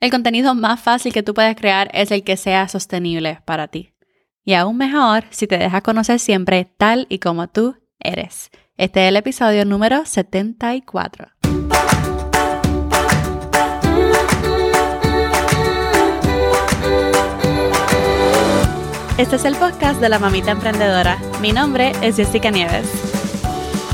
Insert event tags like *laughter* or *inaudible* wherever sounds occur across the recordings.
El contenido más fácil que tú puedes crear es el que sea sostenible para ti. Y aún mejor si te dejas conocer siempre tal y como tú eres. Este es el episodio número 74. Este es el podcast de la mamita emprendedora. Mi nombre es Jessica Nieves.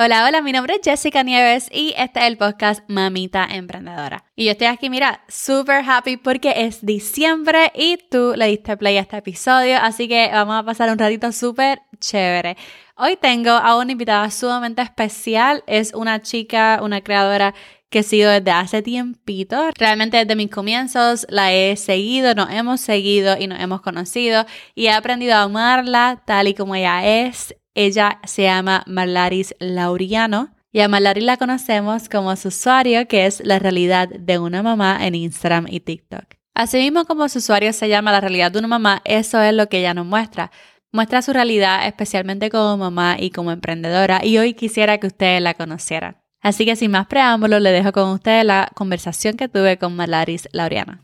Hola, hola, mi nombre es Jessica Nieves y este es el podcast Mamita Emprendedora. Y yo estoy aquí, mira, súper happy porque es diciembre y tú le diste play a este episodio, así que vamos a pasar un ratito súper chévere. Hoy tengo a una invitada sumamente especial, es una chica, una creadora que he sido desde hace tiempito. Realmente desde mis comienzos la he seguido, nos hemos seguido y nos hemos conocido y he aprendido a amarla tal y como ella es. Ella se llama Marlaris Lauriano y a Marlaris la conocemos como su usuario que es la realidad de una mamá en Instagram y TikTok. Asimismo como su usuario se llama la realidad de una mamá, eso es lo que ella nos muestra. Muestra su realidad especialmente como mamá y como emprendedora y hoy quisiera que ustedes la conocieran. Así que sin más preámbulos, le dejo con ustedes la conversación que tuve con Marlaris Lauriano.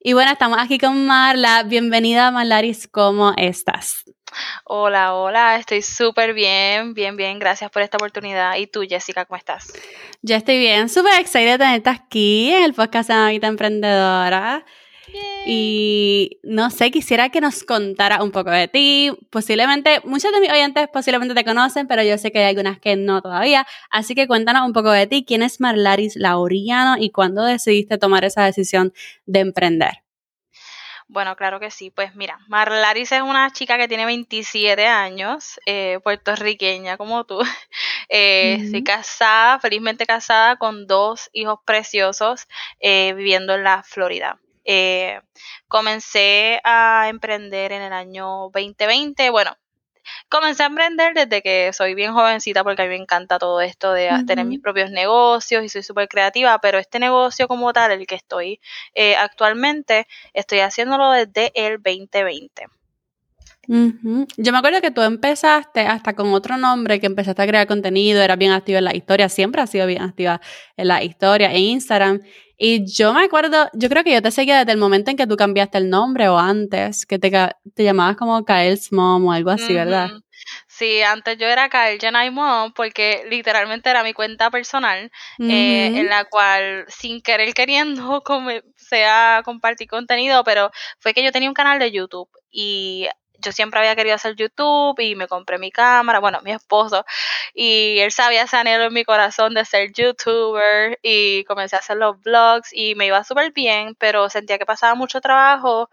Y bueno, estamos aquí con Marla. Bienvenida Marlaris, ¿cómo estás? Hola, hola, estoy súper bien, bien, bien, gracias por esta oportunidad. ¿Y tú, Jessica, cómo estás? Yo estoy bien, súper excited de tenerte aquí en el podcast de Mamita Emprendedora. Y no sé, quisiera que nos contara un poco de ti. Posiblemente, muchos de mis oyentes posiblemente te conocen, pero yo sé que hay algunas que no todavía. Así que cuéntanos un poco de ti. ¿Quién es Marlaris Lauriano y cuándo decidiste tomar esa decisión de emprender? Bueno, claro que sí. Pues mira, Marlaris es una chica que tiene 27 años, eh, puertorriqueña como tú. *laughs* Eh, Estoy casada, felizmente casada, con dos hijos preciosos, eh, viviendo en la Florida. Eh, comencé a emprender en el año 2020. Bueno, comencé a emprender desde que soy bien jovencita porque a mí me encanta todo esto de tener mis propios negocios y soy súper creativa, pero este negocio como tal, el que estoy eh, actualmente, estoy haciéndolo desde el 2020. Yo me acuerdo que tú empezaste hasta con otro nombre, que empezaste a crear contenido, eras bien activa en la historia, siempre has sido bien activa en la historia, en Instagram. Y yo me acuerdo, yo creo que yo te seguía desde el momento en que tú cambiaste el nombre o antes, que te, te llamabas como Kael's Mom o algo así, ¿verdad? Sí, antes yo era Kael Jenai Mom porque literalmente era mi cuenta personal eh, en la cual sin querer queriendo *laughs* sea compartir contenido, pero fue que yo tenía un canal de YouTube y yo siempre había querido hacer YouTube y me compré mi cámara, bueno, mi esposo, y él sabía ese anhelo en mi corazón de ser YouTuber y comencé a hacer los vlogs y me iba súper bien, pero sentía que pasaba mucho trabajo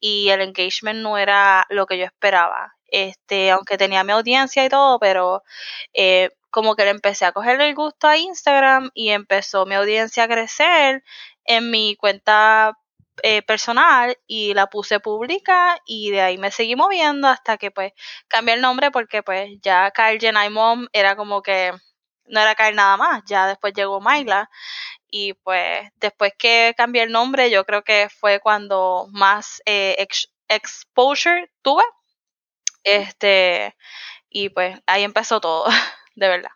y el engagement no era lo que yo esperaba. Este, aunque tenía mi audiencia y todo, pero eh, como que le empecé a coger el gusto a Instagram y empezó mi audiencia a crecer en mi cuenta eh, personal y la puse pública y de ahí me seguí moviendo hasta que pues cambié el nombre porque pues ya Kyle Jenai Mom era como que no era Kyle nada más, ya después llegó Myla y pues después que cambié el nombre yo creo que fue cuando más eh, exposure tuve este y pues ahí empezó todo *laughs* de verdad.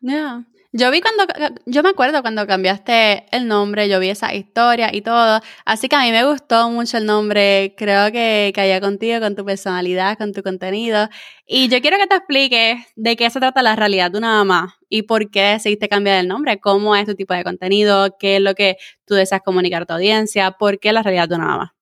Yo vi cuando, yo me acuerdo cuando cambiaste el nombre, yo vi esa historia y todo, así que a mí me gustó mucho el nombre, creo que caía contigo, con tu personalidad, con tu contenido, y yo quiero que te expliques de qué se trata la realidad de una mamá y por qué decidiste cambiar el nombre, cómo es tu tipo de contenido, qué es lo que tú deseas comunicar a tu audiencia, por qué la realidad de una mamá.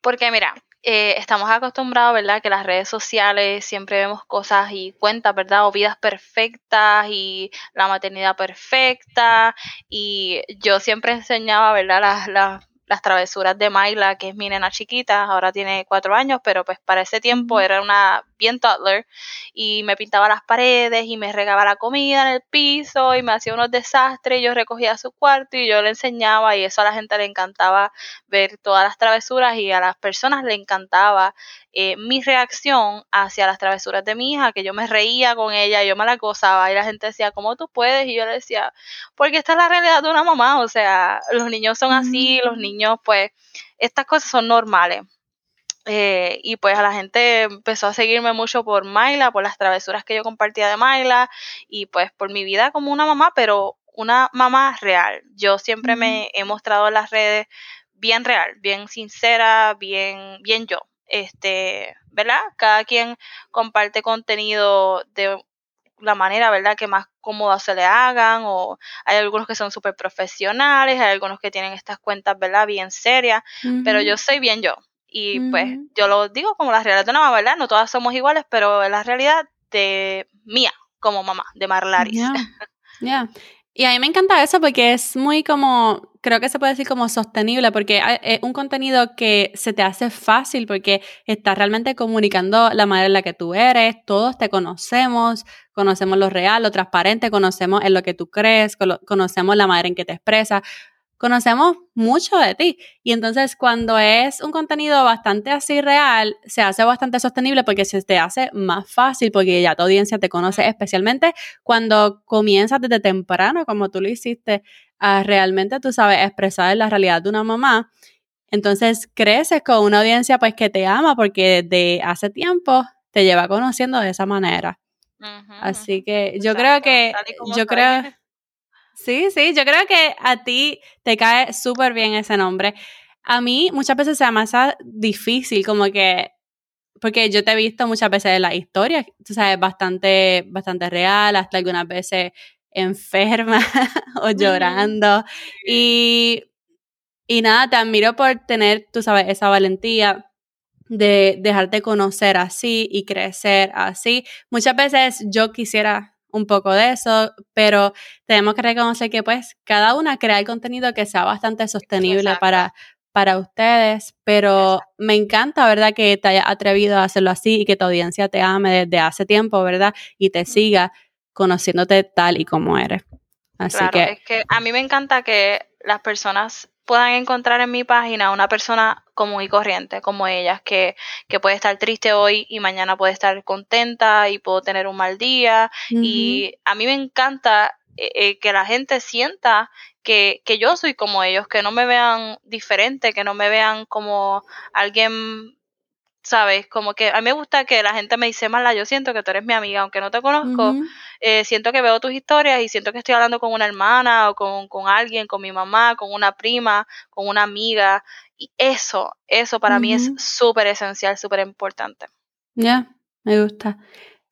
Porque mira, eh, estamos acostumbrados, ¿verdad? Que las redes sociales siempre vemos cosas y cuentas, ¿verdad? O vidas perfectas y la maternidad perfecta. Y yo siempre enseñaba, ¿verdad? Las, las las travesuras de Myla, que es mi nena chiquita, ahora tiene cuatro años, pero pues para ese tiempo era una bien toddler y me pintaba las paredes y me regaba la comida en el piso y me hacía unos desastres. Y yo recogía su cuarto y yo le enseñaba y eso a la gente le encantaba ver todas las travesuras y a las personas le encantaba eh, mi reacción hacia las travesuras de mi hija, que yo me reía con ella, yo me la gozaba y la gente decía, ¿cómo tú puedes? Y yo le decía, porque esta es la realidad de una mamá, o sea, los niños son así, los niños pues, estas cosas son normales. Eh, y pues a la gente empezó a seguirme mucho por Myla, por las travesuras que yo compartía de Myla y pues por mi vida como una mamá, pero una mamá real. Yo siempre me he mostrado en las redes bien real, bien sincera, bien, bien yo. Este, ¿verdad? Cada quien comparte contenido de la manera, ¿verdad?, que más cómoda se le hagan, o hay algunos que son súper profesionales, hay algunos que tienen estas cuentas, ¿verdad?, bien serias, pero yo soy bien yo. Y pues yo lo digo como la realidad de una mamá, ¿verdad? No todas somos iguales, pero es la realidad de mía como mamá, de Marlaris. Ya. Y a mí me encanta eso porque es muy como, creo que se puede decir como sostenible, porque es un contenido que se te hace fácil porque estás realmente comunicando la manera en la que tú eres, todos te conocemos, conocemos lo real, lo transparente, conocemos en lo que tú crees, conocemos la manera en que te expresas conocemos mucho de ti. Y entonces cuando es un contenido bastante así real, se hace bastante sostenible porque se te hace más fácil porque ya tu audiencia te conoce, especialmente cuando comienzas desde temprano, como tú lo hiciste, a realmente tú sabes expresar la realidad de una mamá. Entonces creces con una audiencia pues que te ama porque desde hace tiempo te lleva conociendo de esa manera. Así que yo creo que, yo creo, *laughs* Sí, sí, yo creo que a ti te cae súper bien ese nombre. A mí muchas veces se me hace difícil, como que, porque yo te he visto muchas veces en la historia, tú sabes, bastante, bastante real, hasta algunas veces enferma *laughs* o llorando. Y, y nada, te admiro por tener, tú sabes, esa valentía de dejarte conocer así y crecer así. Muchas veces yo quisiera un poco de eso, pero tenemos que reconocer que pues cada una crea el contenido que sea bastante sostenible para, para ustedes, pero me encanta, ¿verdad? Que te hayas atrevido a hacerlo así y que tu audiencia te ame desde hace tiempo, ¿verdad? Y te siga conociéndote tal y como eres. Así que... Es que a mí me encanta que las personas puedan encontrar en mi página una persona común y corriente, como ellas, que, que puede estar triste hoy y mañana puede estar contenta y puedo tener un mal día. Y a mí me encanta eh, eh, que la gente sienta que, que yo soy como ellos, que no me vean diferente, que no me vean como alguien ¿sabes? Como que a mí me gusta que la gente me dice, Marla, yo siento que tú eres mi amiga, aunque no te conozco, eh, siento que veo tus historias y siento que estoy hablando con una hermana o con, con, alguien, con mi mamá, con una prima, con una amiga. Y eso, eso para mí es súper esencial, súper importante. Ya, me gusta.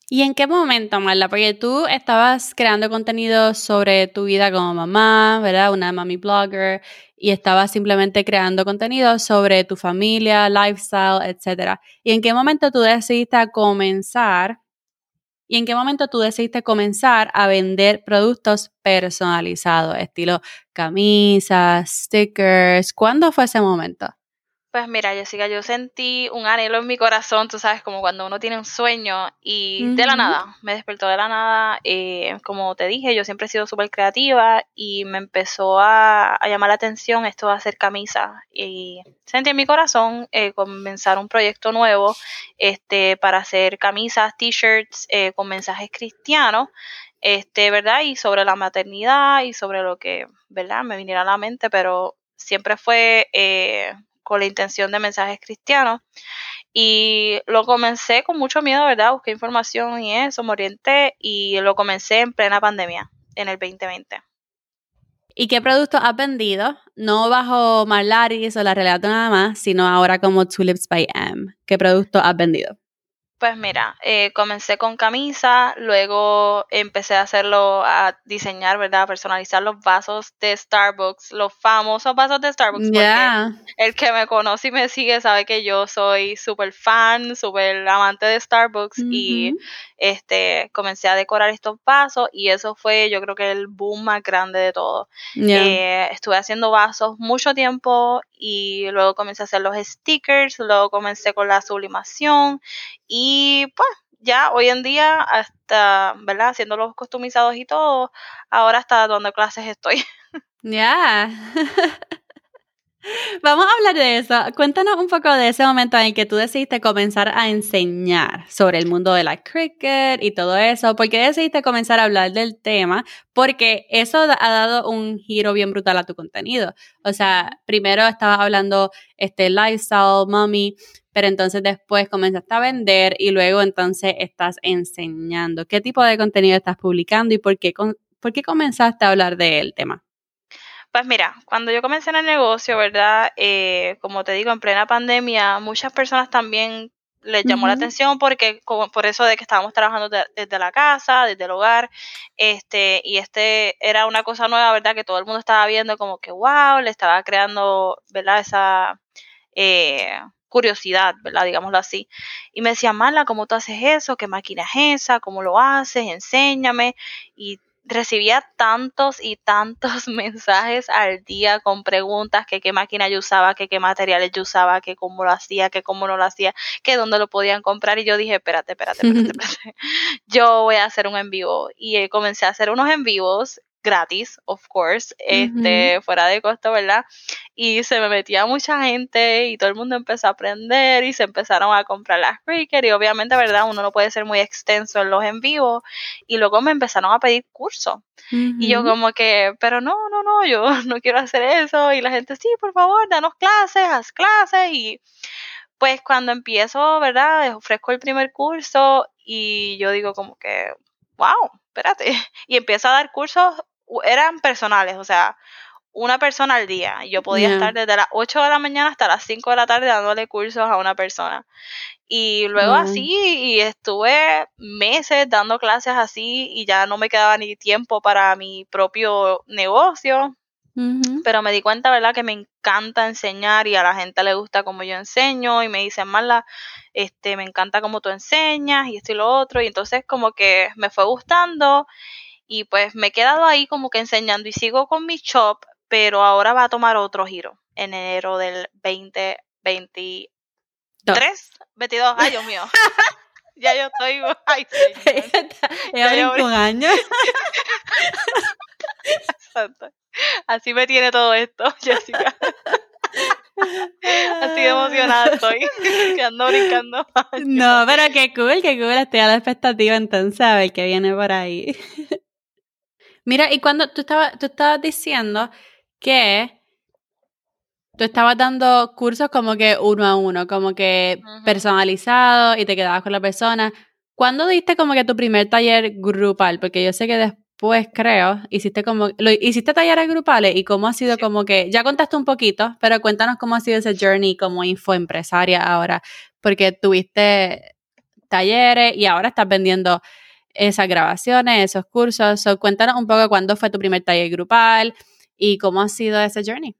¿Y en qué momento, Marla? Porque tú estabas creando contenido sobre tu vida como mamá, ¿verdad? Una mami blogger, y estabas simplemente creando contenido sobre tu familia, lifestyle, etc. ¿Y en qué momento tú decidiste comenzar? ¿Y en qué momento tú decidiste comenzar a vender productos personalizados, estilo camisas, stickers? ¿Cuándo fue ese momento? Pues mira, Jessica, yo sentí un anhelo en mi corazón, tú sabes, como cuando uno tiene un sueño y de la nada, me despertó de la nada, eh, como te dije, yo siempre he sido súper creativa y me empezó a, llamar la atención esto de hacer camisas y sentí en mi corazón eh, comenzar un proyecto nuevo este, para hacer camisas, t-shirts eh, con mensajes cristianos este, ¿verdad? Y sobre la maternidad y sobre lo que, ¿verdad? Me viniera a la mente, pero siempre fue eh, con la intención de mensajes cristianos. Y lo comencé con mucho miedo, ¿verdad? Busqué información y eso, me orienté y lo comencé en plena pandemia, en el 2020. ¿Y qué productos has vendido? No bajo Marlaris o la realidad nada más, sino ahora como Tulips by M. ¿Qué productos has vendido? Pues mira, eh, comencé con camisa, luego empecé a hacerlo, a diseñar, ¿verdad? A personalizar los vasos de Starbucks, los famosos vasos de Starbucks. Porque el que me conoce y me sigue sabe que yo soy súper fan, súper amante de Starbucks y este comencé a decorar estos vasos y eso fue yo creo que el boom más grande de todo. Eh, estuve haciendo vasos mucho tiempo y luego comencé a hacer los stickers, luego comencé con la sublimación y pues ya hoy en día hasta, ¿verdad? Haciendo los customizados y todo, ahora hasta donde clases estoy. Ya. *laughs* Vamos a hablar de eso. Cuéntanos un poco de ese momento en que tú decidiste comenzar a enseñar sobre el mundo de la cricket y todo eso. ¿Por qué decidiste comenzar a hablar del tema? Porque eso ha dado un giro bien brutal a tu contenido. O sea, primero estabas hablando este lifestyle, mommy, pero entonces después comenzaste a vender y luego entonces estás enseñando. ¿Qué tipo de contenido estás publicando y por qué, por qué comenzaste a hablar del tema? Pues mira, cuando yo comencé en el negocio, ¿verdad? Eh, como te digo, en plena pandemia, muchas personas también les llamó la atención porque por eso de que estábamos trabajando desde la casa, desde el hogar, este, y este era una cosa nueva, ¿verdad? Que todo el mundo estaba viendo como que, wow, le estaba creando, ¿verdad? Esa eh, curiosidad, ¿verdad? Digámoslo así. Y me decía, Mala, ¿cómo tú haces eso? ¿Qué máquina es esa? ¿Cómo lo haces? Enséñame. Y recibía tantos y tantos *laughs* mensajes al día con preguntas que qué máquina yo usaba, que qué materiales yo usaba, que cómo lo hacía, que cómo no lo hacía, que dónde lo podían comprar y yo dije, espérate, espérate, espérate, *laughs* espérate. yo voy a hacer un en vivo y eh, comencé a hacer unos en vivos gratis, of course, este, fuera de costo, ¿verdad? Y se me metía mucha gente y todo el mundo empezó a aprender y se empezaron a comprar las Cricket y obviamente, ¿verdad? Uno no puede ser muy extenso en los en vivo y luego me empezaron a pedir cursos. Y yo como que, pero no, no, no, yo *laughs* no quiero hacer eso y la gente, sí, por favor, danos clases, haz clases y pues cuando empiezo, ¿verdad? Ofrezco el primer curso y yo digo como que, wow, espérate. *laughs* Y empiezo a dar cursos eran personales, o sea, una persona al día. Yo podía estar desde las 8 de la mañana hasta las 5 de la tarde dándole cursos a una persona. Y luego así, y estuve meses dando clases así y ya no me quedaba ni tiempo para mi propio negocio. Pero me di cuenta, ¿verdad? Que me encanta enseñar y a la gente le gusta como yo enseño y me dicen, Marla, este, me encanta como tú enseñas y esto y lo otro. Y entonces como que me fue gustando y pues me he quedado ahí como que enseñando y sigo con mi shop, pero ahora va a tomar otro giro en enero del 2023. 22, ay Dios mío. *laughs* ya yo estoy, ay señor. *laughs* un año. *laughs* Así me tiene todo esto, Jessica. Así de emocionada estoy, que ando brincando. No, pero qué cool, qué cool, estoy a la expectativa entonces a ver qué viene por ahí. Mira, y cuando tú estabas, tú estabas diciendo que tú estabas dando cursos como que uno a uno, como que personalizado y te quedabas con la persona. ¿Cuándo diste como que tu primer taller grupal? Porque yo sé que después creo, hiciste como, lo, hiciste talleres grupales y cómo ha sido como que, ya contaste un poquito, pero cuéntanos cómo ha sido ese journey como infoempresaria ahora, porque tuviste talleres y ahora estás vendiendo esas grabaciones, esos cursos. cuéntanos un poco cuándo fue tu primer taller grupal y cómo ha sido ese journey.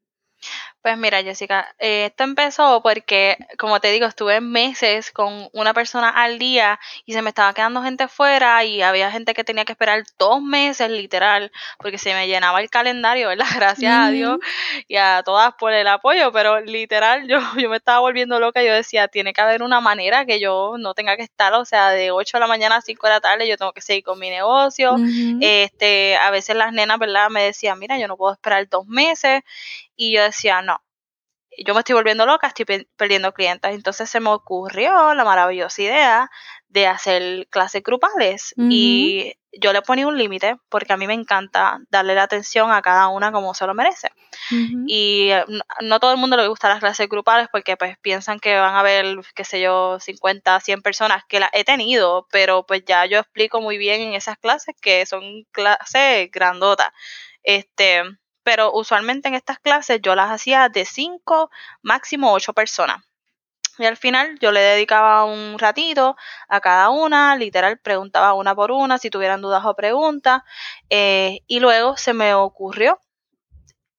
Pues mira, Jessica, eh, esto empezó porque, como te digo, estuve meses con una persona al día y se me estaba quedando gente fuera y había gente que tenía que esperar dos meses, literal, porque se me llenaba el calendario, ¿verdad? *laughs* Gracias a Dios y a todas por el apoyo, pero literal, yo, *laughs* yo me estaba volviendo loca. Yo decía, tiene que haber una manera que yo no tenga que estar, o sea, de 8 de la mañana a 5 de la tarde, yo tengo que seguir con mi negocio. Este, a veces las nenas, ¿verdad? Me decían, mira, yo no puedo esperar dos meses y yo decía, no, yo me estoy volviendo loca, estoy perdiendo clientes. Entonces se me ocurrió la maravillosa idea de hacer clases grupales y yo le ponía un límite porque a mí me encanta darle la atención a cada una como se lo merece. Y eh, no, todo el mundo le gusta las clases grupales porque pues piensan que van a ver, qué sé yo, 50, 100 personas que las he tenido, pero pues ya yo explico muy bien en esas clases que son clases grandotas. Este, pero usualmente en estas clases yo las hacía de 5, máximo 8 personas. Y al final yo le dedicaba un ratito a cada una, literal preguntaba una por una si tuvieran dudas o preguntas. Eh, y luego se me ocurrió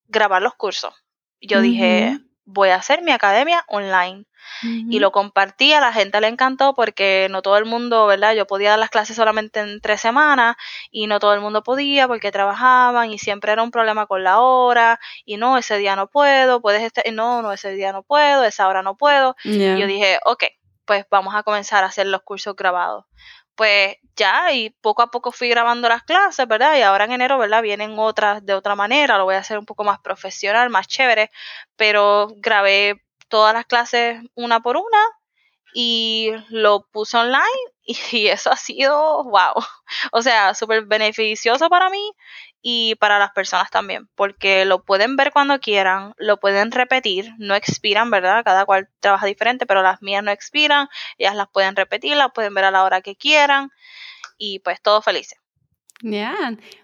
grabar los cursos. Yo dije, voy a hacer mi academia online. Y lo compartí, a la gente le encantó porque no todo el mundo, ¿verdad? Yo podía dar las clases solamente en tres semanas y no todo el mundo podía porque trabajaban y siempre era un problema con la hora y no, ese día no puedo, puedes estar, no, no, ese día no puedo, esa hora no puedo. Y yo dije, ok, pues vamos a comenzar a hacer los cursos grabados pues ya, y poco a poco fui grabando las clases, ¿verdad? Y ahora en enero, ¿verdad? Vienen otras de otra manera, lo voy a hacer un poco más profesional, más chévere, pero grabé todas las clases una por una y lo puse online y *laughs* eso ha sido, wow, o sea, súper beneficioso para mí y para las personas también, porque lo pueden ver cuando quieran, lo pueden repetir, no expiran, ¿verdad? Cada cual trabaja diferente, pero las mías no expiran, ellas las pueden repetir, las pueden ver a la hora que quieran y pues todos felices. Ya,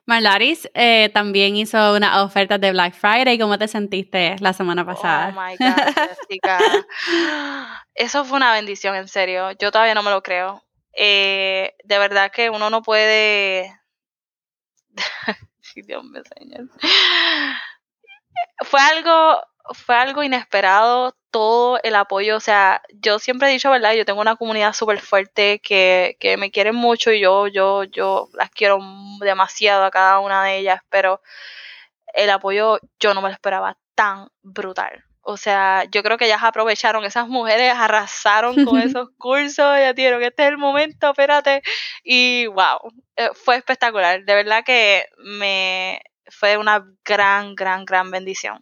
Marlaris eh, también hizo una oferta de Black Friday. ¿Cómo te sentiste la semana pasada? Oh my God, Jessica. *laughs* Eso fue una bendición, en serio. Yo todavía no me lo creo. Eh, de verdad que uno no puede. *laughs* Dios me señor. Fue algo, fue algo inesperado todo el apoyo, o sea, yo siempre he dicho, ¿verdad? Yo tengo una comunidad súper fuerte que, que me quieren mucho y yo, yo, yo las quiero demasiado a cada una de ellas, pero el apoyo yo no me lo esperaba tan brutal. O sea, yo creo que ellas aprovecharon, esas mujeres arrasaron con *laughs* esos cursos, ya dijeron que este es el momento, espérate. Y wow, eh, fue espectacular. De verdad que me fue una gran, gran, gran bendición.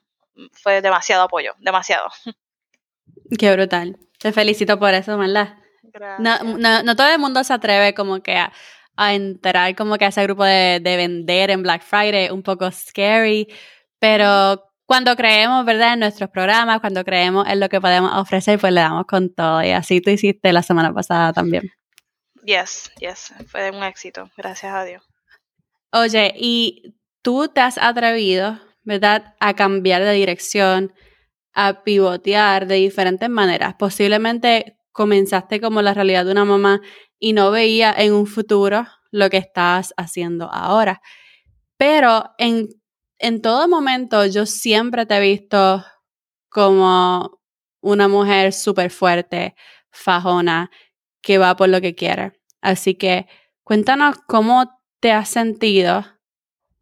Fue demasiado apoyo, demasiado. *laughs* Qué brutal. Te felicito por eso, ¿verdad? No, no, no, todo el mundo se atreve como que a, entrar como que a ese grupo de, de, vender en Black Friday, un poco scary, pero cuando creemos, ¿verdad? En nuestros programas, cuando creemos en lo que podemos ofrecer, pues le damos con todo. Y así tú hiciste la semana pasada también. Yes, yes, fue un éxito, gracias a Dios. Oye, y tú te has atrevido, ¿verdad?, a cambiar de dirección, a pivotear de diferentes maneras. Posiblemente comenzaste como la realidad de una mamá y no veía en un futuro lo que estás haciendo ahora. Pero en, en todo momento yo siempre te he visto como una mujer súper fuerte, fajona, que va por lo que quiere. Así que cuéntanos cómo te has sentido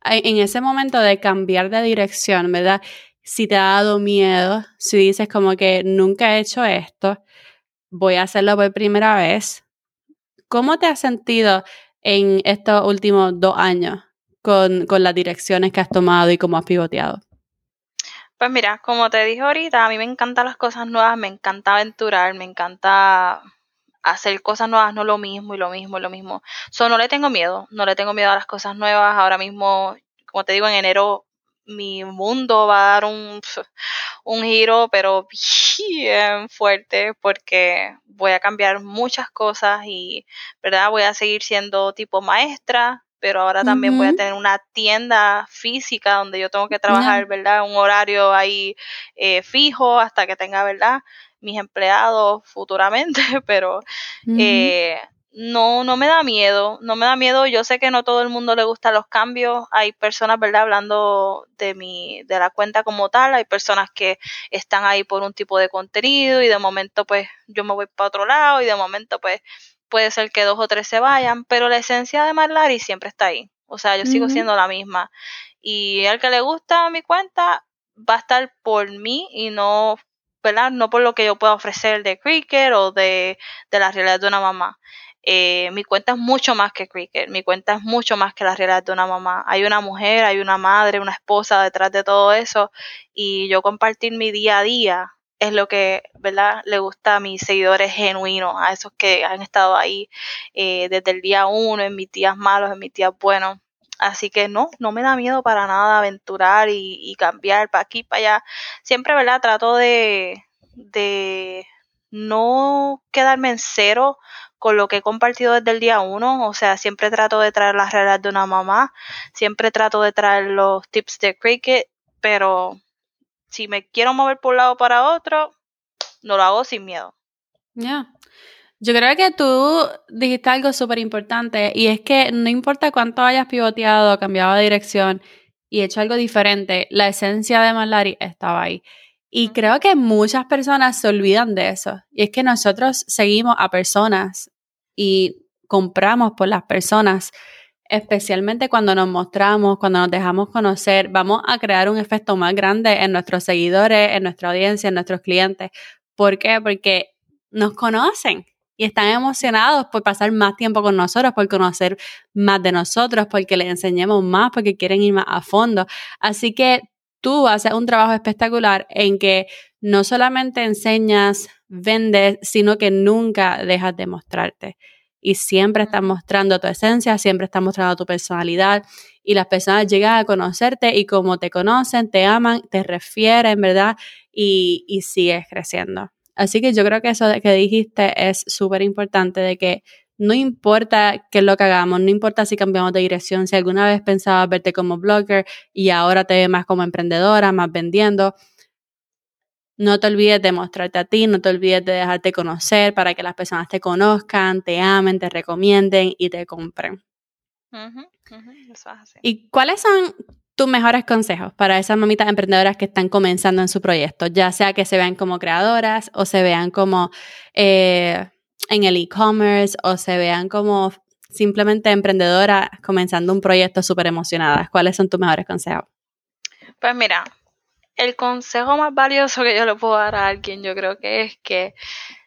en ese momento de cambiar de dirección, ¿verdad? si te ha dado miedo, si dices como que nunca he hecho esto, voy a hacerlo por primera vez. ¿Cómo te has sentido en estos últimos dos años con, con las direcciones que has tomado y cómo has pivoteado? Pues mira, como te dije ahorita, a mí me encantan las cosas nuevas, me encanta aventurar, me encanta hacer cosas nuevas, no lo mismo y lo mismo y lo mismo. So, no le tengo miedo, no le tengo miedo a las cosas nuevas. Ahora mismo, como te digo, en enero mi mundo va a dar un, *laughs* un giro, pero bien fuerte, porque voy a cambiar muchas cosas y, ¿verdad? Voy a seguir siendo tipo maestra, pero ahora también voy a tener una tienda física donde yo tengo que trabajar, ¿verdad? Un horario ahí eh, fijo hasta que tenga, ¿verdad? Mis empleados futuramente, *laughs* pero eh, no, no me da miedo, no me da miedo. Yo sé que no todo el mundo le gustan los cambios. Hay personas, ¿verdad? Hablando de mi, de la cuenta como tal. Hay personas que están ahí por un tipo de contenido y de momento, pues, yo me voy para otro lado y de momento, pues, puede ser que dos o tres se vayan. Pero la esencia de Marlari siempre está ahí. O sea, yo sigo siendo la misma. Y al que le gusta mi cuenta va a estar por mí y no ¿verdad? No por lo que yo pueda ofrecer de cricket o de, de la realidad de una mamá. Eh, mi cuenta es mucho más que cricket, mi cuenta es mucho más que la realidad de una mamá. Hay una mujer, hay una madre, una esposa detrás de todo eso y yo compartir mi día a día es lo que, ¿verdad? Le gusta a mis seguidores genuinos, a esos que han estado ahí eh, desde el día uno, en mis días malos, en mis días buenos. Así que no, no me da miedo para nada aventurar y, cambiar para aquí, para allá. Siempre, ¿verdad? Trato de, de no quedarme en cero con lo que he compartido desde el día uno, o sea, siempre trato de traer las reglas de una mamá, siempre trato de traer los tips de cricket, pero si me quiero mover por un lado para otro, no lo hago sin miedo. Ya. Yo creo que tú dijiste algo súper importante y es que no importa cuánto hayas pivoteado, cambiado de dirección y hecho algo diferente, la esencia de Malari estaba ahí. Y creo que muchas personas se olvidan de eso. Y es que nosotros seguimos a personas y compramos por las personas, especialmente cuando nos mostramos, cuando nos dejamos conocer, vamos a crear un efecto más grande en nuestros seguidores, en nuestra audiencia, en nuestros clientes. ¿Por qué? Porque nos conocen y están emocionados por pasar más tiempo con nosotros, por conocer más de nosotros, porque les enseñemos más, porque quieren ir más a fondo. Así que tú haces un trabajo espectacular en que no solamente enseñas, vendes, sino que nunca dejas de mostrarte. Y siempre estás mostrando tu esencia, siempre estás mostrando tu personalidad y las personas llegan a conocerte y como te conocen, te aman, te refieren, ¿verdad? Y, y sigues creciendo. Así que yo creo que eso que dijiste es súper importante de que no importa qué es lo que hagamos, no importa si cambiamos de dirección, si alguna vez pensabas verte como blogger y ahora te ves más como emprendedora, más vendiendo, no te olvides de mostrarte a ti, no te olvides de dejarte conocer para que las personas te conozcan, te amen, te recomienden y te compren. ¿Y cuáles son tus mejores consejos para esas mamitas emprendedoras que están comenzando en su proyecto, ya sea que se vean como creadoras o se vean como eh, en el e-commerce o se vean como simplemente emprendedoras comenzando un proyecto súper emocionadas? ¿Cuáles son tus mejores consejos? Pues mira, el consejo más valioso que yo le puedo dar a alguien, yo creo que es que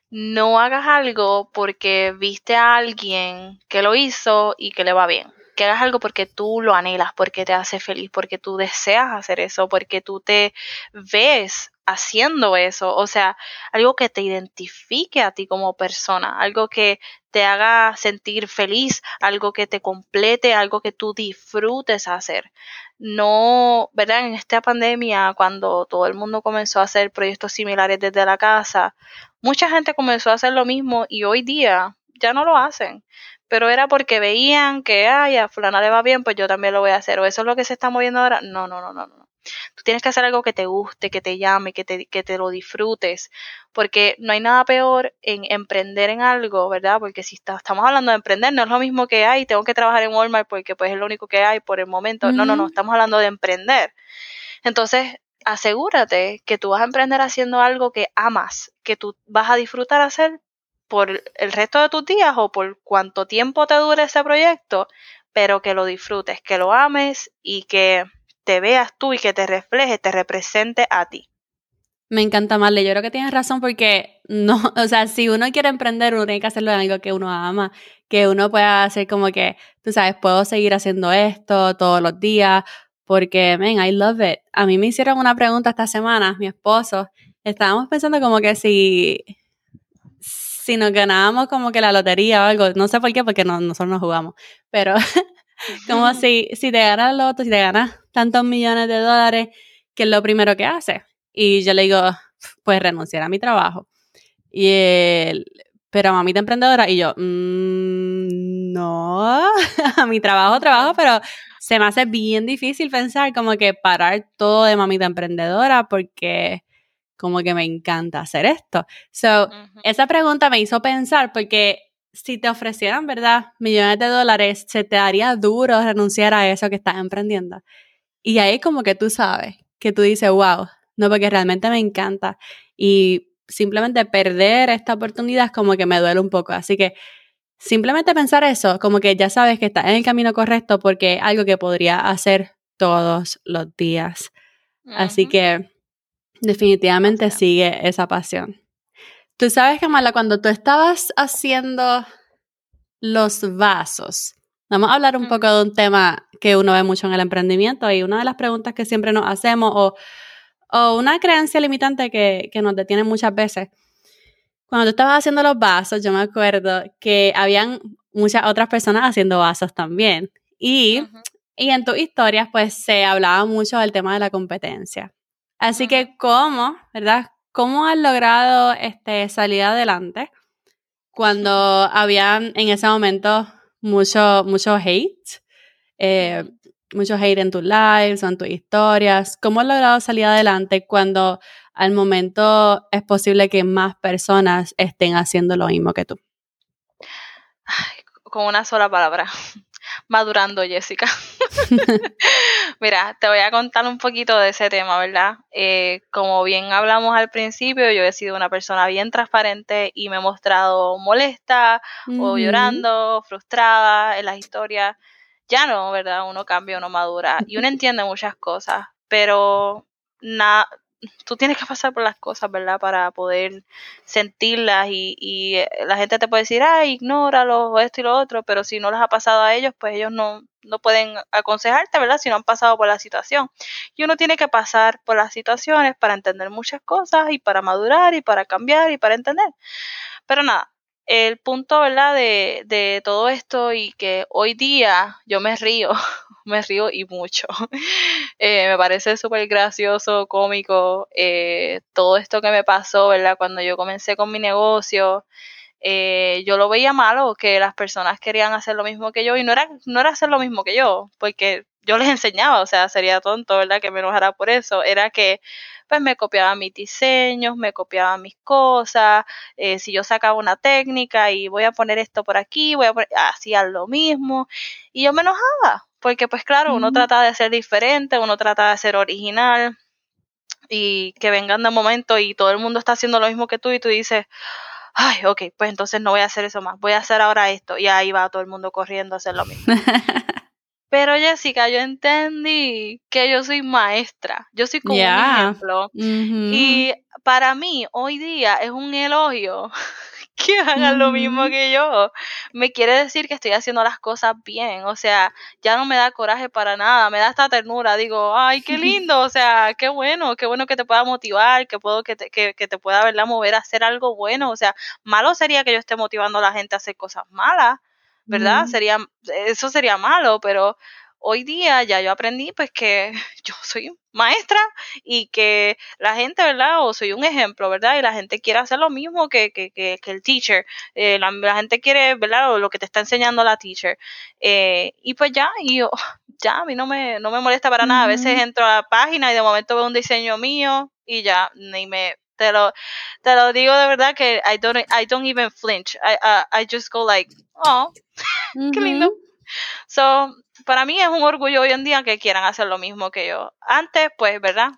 no hagas algo porque viste a alguien que lo hizo y que le va bien hagas algo porque tú lo anhelas, porque te hace feliz, porque tú deseas hacer eso, porque tú te ves haciendo eso, o sea, algo que te identifique a ti como persona, algo que te haga sentir feliz, algo que te complete, algo que tú disfrutes hacer. No, ¿verdad? En esta pandemia, cuando todo el mundo comenzó a hacer proyectos similares desde la casa, mucha gente comenzó a hacer lo mismo y hoy día ya no lo hacen pero era porque veían que, ay, a fulana le va bien, pues yo también lo voy a hacer. ¿O eso es lo que se está moviendo ahora? No, no, no, no, no. Tú tienes que hacer algo que te guste, que te llame, que te, que te lo disfrutes, porque no hay nada peor en emprender en algo, ¿verdad? Porque si estamos hablando de emprender, no es lo mismo que, ay, tengo que trabajar en Walmart porque pues es lo único que hay por el momento. No, no, no, estamos hablando de emprender. Entonces, asegúrate que tú vas a emprender haciendo algo que amas, que tú vas a disfrutar hacer por el resto de tus días o por cuánto tiempo te dure ese proyecto, pero que lo disfrutes, que lo ames y que te veas tú y que te refleje, te represente a ti. Me encanta, Marle. Yo creo que tienes razón porque no, *laughs* o sea, si uno quiere emprender, uno tiene que hacerlo en algo que uno ama, que uno pueda hacer como que, tú sabes, puedo seguir haciendo esto todos los días, porque, man, I love it. A mí me hicieron una pregunta esta semana, mi esposo, estábamos pensando como que si, si nos ganábamos como que la lotería o algo, no sé por qué, porque no, nosotros no jugamos, pero *laughs* como si, si te ganas el loto, si te ganas tantos millones de dólares, ¿qué es lo primero que haces? Y yo le digo, pues renunciar a mi trabajo. Y él, pero mamita emprendedora, y yo, mm, no, *laughs* a mi trabajo, trabajo, pero se me hace bien difícil pensar como que parar todo de mamita emprendedora porque como que me encanta hacer esto. So, esa pregunta me hizo pensar porque si te ofrecieran, ¿verdad? Millones de dólares, se te daría duro renunciar a eso que estás emprendiendo. Y ahí como que tú sabes, que tú dices, wow, no, porque realmente me encanta. Y simplemente perder esta oportunidad es como que me duele un poco. Así que simplemente pensar eso, como que ya sabes que estás en el camino correcto porque es algo que podría hacer todos los días. Así que Definitivamente sigue esa pasión. Tú sabes, Kamala, cuando tú estabas haciendo los vasos, vamos a hablar un poco de un tema que uno ve mucho en el emprendimiento y una de las preguntas que siempre nos hacemos o, o una creencia limitante que, que nos detiene muchas veces. Cuando tú estabas haciendo los vasos, yo me acuerdo que habían muchas otras personas haciendo vasos también. Y, y en tus historias, pues se hablaba mucho del tema de la competencia. Así que, ¿cómo, verdad? ¿Cómo has logrado este, salir adelante cuando *laughs* habían en ese momento mucho, mucho hate? Eh, mucho hate en tus lives o en tus historias. ¿Cómo has logrado salir adelante cuando al momento es posible que más personas estén haciendo lo mismo que tú? con una sola palabra. *laughs* Madurando, Jessica. *laughs* Mira, te voy a contar un poquito de ese tema, ¿verdad? Eh, como bien hablamos al principio, yo he sido una persona bien transparente y me he mostrado molesta o llorando, frustrada en las historias. Ya no, ¿verdad? Uno cambia, uno madura y uno entiende muchas cosas, pero nada tú tienes que pasar por las cosas, ¿verdad? Para poder sentirlas y, y eh, la gente te puede decir, ay, ignóralo, o esto y lo otro, pero si no les ha pasado a ellos, pues ellos no, no pueden aconsejarte, ¿verdad? Si no han pasado por la situación. Y uno tiene que pasar por las situaciones para entender muchas cosas y para madurar y para cambiar y para entender. Pero nada, el punto, ¿verdad? De, de todo esto y que hoy día yo me río, *laughs* me río y mucho. *laughs* Eh, me parece súper gracioso, cómico, eh, todo esto que me pasó, ¿verdad? Cuando yo comencé con mi negocio, eh, yo lo veía malo, que las personas querían hacer lo mismo que yo y no era, no era hacer lo mismo que yo, porque yo les enseñaba, o sea, sería tonto, ¿verdad? Que me enojara por eso, era que pues me copiaba mis diseños, me copiaba mis cosas, eh, si yo sacaba una técnica y voy a poner esto por aquí, voy a poner, hacía lo mismo y yo me enojaba, porque pues claro, uno trata de ser diferente, uno trata de ser original y que vengan de momento y todo el mundo está haciendo lo mismo que tú y tú dices, ay, ok, pues entonces no voy a hacer eso más, voy a hacer ahora esto y ahí va todo el mundo corriendo a hacer lo mismo. *laughs* Pero Jessica, yo entendí que yo soy maestra, yo soy como un ejemplo. Y para mí, hoy día es un elogio *laughs* que hagan lo mismo que yo. Me quiere decir que estoy haciendo las cosas bien. O sea, ya no me da coraje para nada, me da esta ternura. Digo, ay, qué *laughs* lindo. O sea, qué bueno, qué bueno que te pueda motivar, que puedo que te, que, que te pueda verla mover a hacer algo bueno. O sea, malo sería que yo esté motivando a la gente a hacer cosas malas. ¿Verdad? Sería, eso sería malo, pero hoy día ya yo aprendí pues que *laughs* yo soy maestra y que la gente, ¿verdad? O soy un ejemplo, ¿verdad? Y la gente quiere hacer lo mismo que, que, que, el teacher. Eh, la, gente quiere, ¿verdad? O lo que te está enseñando la teacher. Eh, y pues ya, y yo, *laughs* ya, a mí no me, no me molesta para nada. A veces entro a la página y de momento veo un diseño mío y ya, ni me, te lo, te lo digo de verdad que I don't, I don't even flinch. I, I just go like, oh, qué lindo. So, para mí es un orgullo hoy en día que quieran hacer lo mismo que yo. Antes, pues, ¿verdad?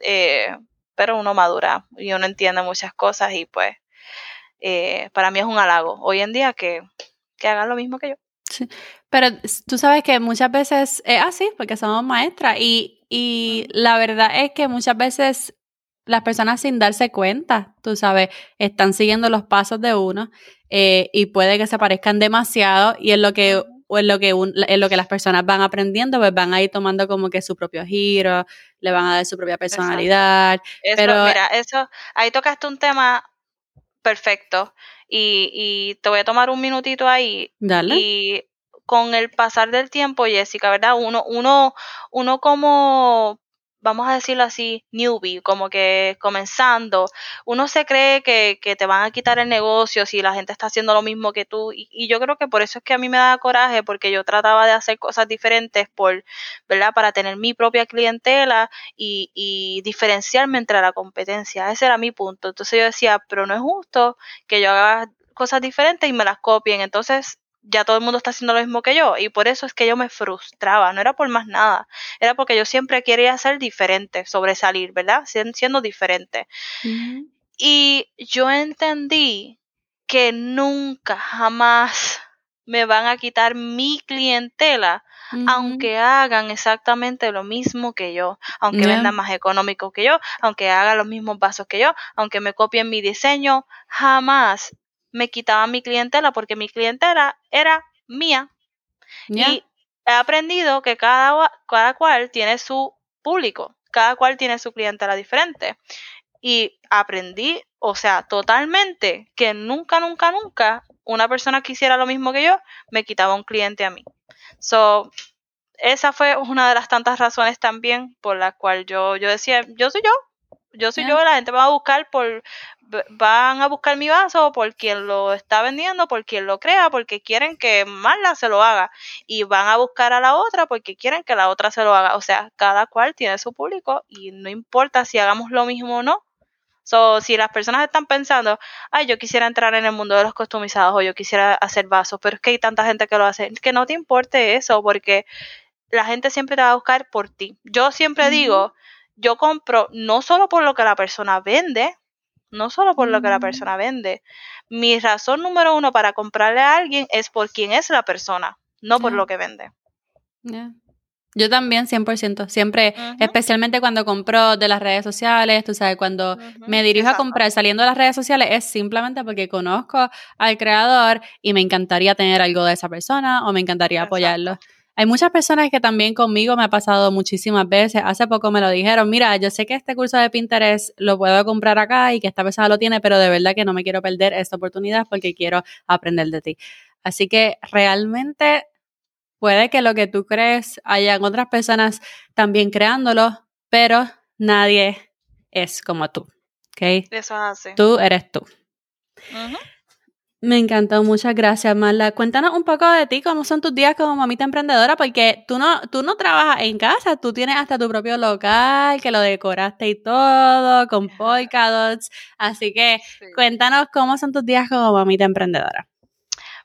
Eh, pero uno madura y uno entiende muchas cosas y pues eh, para mí es un halago hoy en día que, que hagan lo mismo que yo. Sí. Pero tú sabes que muchas veces es así, porque somos maestras y, y la verdad es que muchas veces las personas sin darse cuenta, tú sabes, están siguiendo los pasos de uno eh, y puede que se parezcan demasiado y en lo que o en lo que en lo que las personas van aprendiendo, pues van a ir tomando como que su propio giro, le van a dar su propia personalidad. pero mira, eso ahí tocaste un tema perfecto y, y te voy a tomar un minutito ahí Dale. y con el pasar del tiempo, Jessica, ¿verdad? Uno, uno, uno como vamos a decirlo así, newbie, como que comenzando, uno se cree que, que, te van a quitar el negocio si la gente está haciendo lo mismo que tú. Y, yo creo que por eso es que a mí me da coraje, porque yo trataba de hacer cosas diferentes por, ¿verdad? Para tener mi propia clientela y, y diferenciarme entre la competencia. Ese era mi punto. Entonces yo decía, pero no es justo que yo haga cosas diferentes y me las copien. Entonces ya todo el mundo está haciendo lo mismo que yo y por eso es que yo me frustraba, no era por más nada, era porque yo siempre quería ser diferente, sobresalir, ¿verdad? Siendo diferente. Y yo entendí que nunca, jamás me van a quitar mi clientela, aunque hagan exactamente lo mismo que yo, aunque vendan más económico que yo, aunque hagan los mismos vasos que yo, aunque me copien mi diseño, jamás me quitaba mi clientela porque mi clientela era mía. Y he aprendido que cada, cada cual tiene su público, cada cual tiene su clientela diferente. Y aprendí, o sea, totalmente que nunca, nunca, nunca una persona que hiciera lo mismo que yo me quitaba un cliente a mí. So, esa fue una de las tantas razones también por la cual yo, yo decía, yo soy yo, yo soy yo, la gente va a buscar por, van a buscar mi vaso por quien lo está vendiendo, por quien lo crea, porque quieren que Marla se lo haga. Y van a buscar a la otra porque quieren que la otra se lo haga. O sea, cada cual tiene su público y no importa si hagamos lo mismo o no. So, si las personas están pensando, ay, yo quisiera entrar en el mundo de los customizados o yo quisiera hacer vasos, pero es que hay tanta gente que lo hace, que no te importe eso, porque la gente siempre te va a buscar por ti. Yo siempre digo, yo compro no solo por lo que la persona vende, no solo por lo que la mm. persona vende. Mi razón número uno para comprarle a alguien es por quién es la persona, no por lo que vende. Yo también, 100%. Siempre, especialmente cuando compro de las redes sociales, tú sabes, cuando me dirijo a comprar saliendo de las redes sociales es simplemente porque conozco al creador y me encantaría tener algo de esa persona o me encantaría apoyarlo. Hay muchas personas que también conmigo me ha pasado muchísimas veces. Hace poco me lo dijeron, mira, yo sé que este curso de Pinterest lo puedo comprar acá y que esta persona lo tiene, pero de verdad que no me quiero perder esta oportunidad porque quiero aprender de ti. Así que realmente puede que lo que tú crees hayan otras personas también creándolo, pero nadie es como tú. ¿Ok? Eso hace. Tú eres tú. Me encantó, muchas gracias, Marla. Cuéntanos un poco de ti, cómo son tus días como mamita emprendedora, porque tú no, tú no trabajas en casa, tú tienes hasta tu propio local, que lo decoraste y todo, con polka dots. Así que cuéntanos cómo son tus días como mamita emprendedora.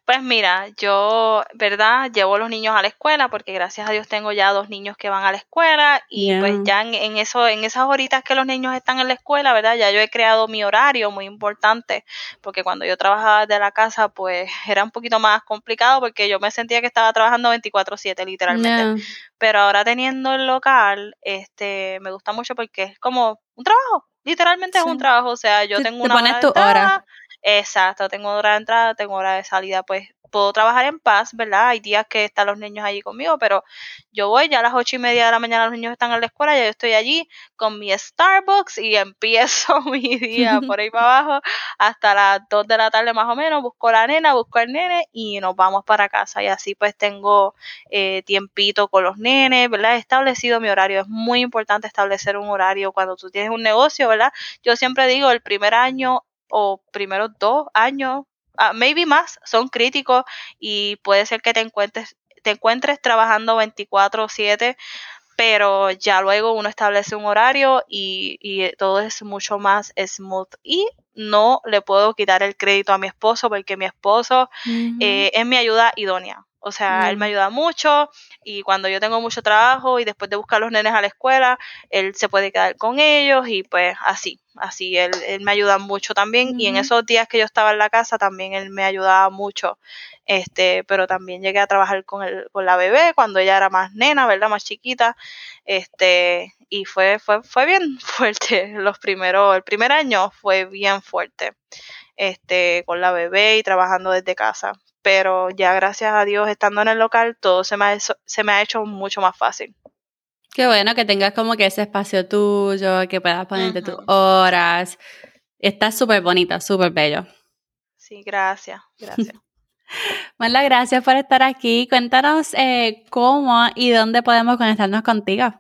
Pues mira, yo, ¿verdad? Llevo los niños a la escuela porque gracias a Dios tengo ya dos niños que van a la escuela y pues ya en, eso, en esas horitas que los niños están en la escuela, ¿verdad? Ya yo he creado mi horario muy importante porque cuando yo trabajaba desde la casa pues era un poquito más complicado porque yo me sentía que estaba trabajando 24/7 literalmente. Pero ahora teniendo el local, este, me gusta mucho porque es como un trabajo, literalmente es un trabajo, o sea, yo tengo una pones tu hora Exacto, tengo hora de entrada, tengo hora de salida, pues puedo trabajar en paz, ¿verdad? Hay días que están los niños allí conmigo, pero yo voy ya a las ocho y media de la mañana los niños están en la escuela, ya yo estoy allí con mi Starbucks y *laughs* empiezo mi día *laughs* por ahí para abajo hasta las dos de la tarde más o menos, busco la nena, busco al nene y nos vamos para casa y así pues tengo eh, tiempito con los nenes, ¿verdad? He establecido mi horario, es muy importante establecer un horario cuando tú tienes un negocio, ¿verdad? Yo siempre digo, el primer año o primeros dos años, uh, maybe más, son críticos y puede ser que te encuentres, te encuentres trabajando 24/7 pero ya luego uno establece un horario y, y, todo es mucho más smooth. Y no le puedo quitar el crédito a mi esposo porque mi esposo eh, es mi ayuda idónea. O sea, él me ayuda mucho y cuando yo tengo mucho trabajo y después de buscar a los nenes a la escuela, él se puede quedar con ellos y pues así, así, él, él me ayuda mucho también y en esos días que yo estaba en la casa también él me ayudaba mucho, este, pero también llegué a trabajar con, el, con la bebé cuando ella era más nena, ¿verdad? Más chiquita, este, y fue, fue, fue bien *laughs* fuerte los primeros, el primer año fue bien fuerte, este, con la bebé y trabajando desde casa pero ya gracias a Dios estando en el local todo se me ha, se me ha hecho mucho más fácil. Qué bueno que tengas como que ese espacio tuyo, que puedas ponerte tus horas. Está súper bonita, súper bello. Sí, gracias, gracias. *laughs* Marla, gracias por estar aquí. Cuéntanos eh, cómo y dónde podemos conectarnos contigo.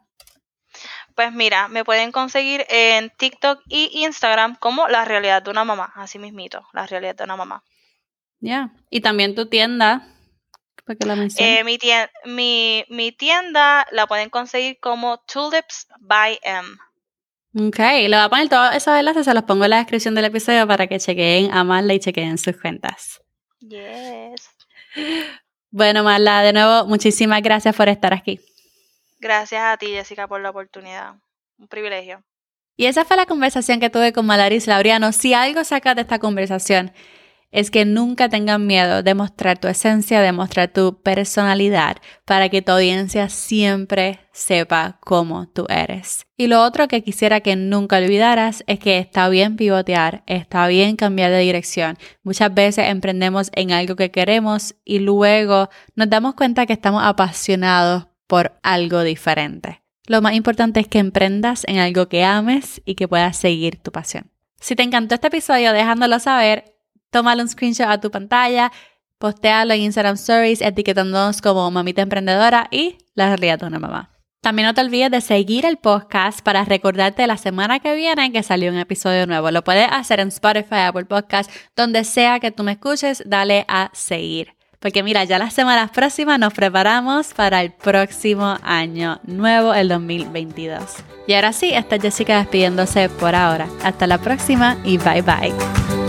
Pues mira, me pueden conseguir en TikTok y Instagram como La Realidad de una Mamá, así mismito, La Realidad de una Mamá. Ya. Y también tu tienda. ¿Para que la eh, mi, tienda, mi, tienda la pueden conseguir como Tulips by M. Ok, le voy a poner todos esos enlaces, se los pongo en la descripción del episodio para que chequeen a Marla y chequeen sus cuentas. Yes. Bueno, Marla, de nuevo, muchísimas gracias por estar aquí. Gracias a ti, Jessica, por la oportunidad. Un privilegio. Y esa fue la conversación que tuve con Malaris Laureano. Si algo sacas de esta conversación es que nunca tengan miedo de mostrar tu esencia, de mostrar tu personalidad, para que tu audiencia siempre sepa cómo tú eres. Y lo otro que quisiera que nunca olvidaras es que está bien pivotear, está bien cambiar de dirección. Muchas veces emprendemos en algo que queremos y luego nos damos cuenta que estamos apasionados por algo diferente. Lo más importante es que emprendas en algo que ames y que puedas seguir tu pasión. Si te encantó este episodio, déjandolo saber tómale un screenshot a tu pantalla, postéalo en Instagram Stories etiquetándonos como Mamita Emprendedora y La Realidad de una Mamá. También no te olvides de seguir el podcast para recordarte la semana que viene que salió un episodio nuevo. Lo puedes hacer en Spotify, Apple Podcast, donde sea que tú me escuches, dale a seguir. Porque mira, ya las semanas próximas nos preparamos para el próximo año nuevo, el 2022. Y ahora sí, está Jessica despidiéndose por ahora. Hasta la próxima y bye bye.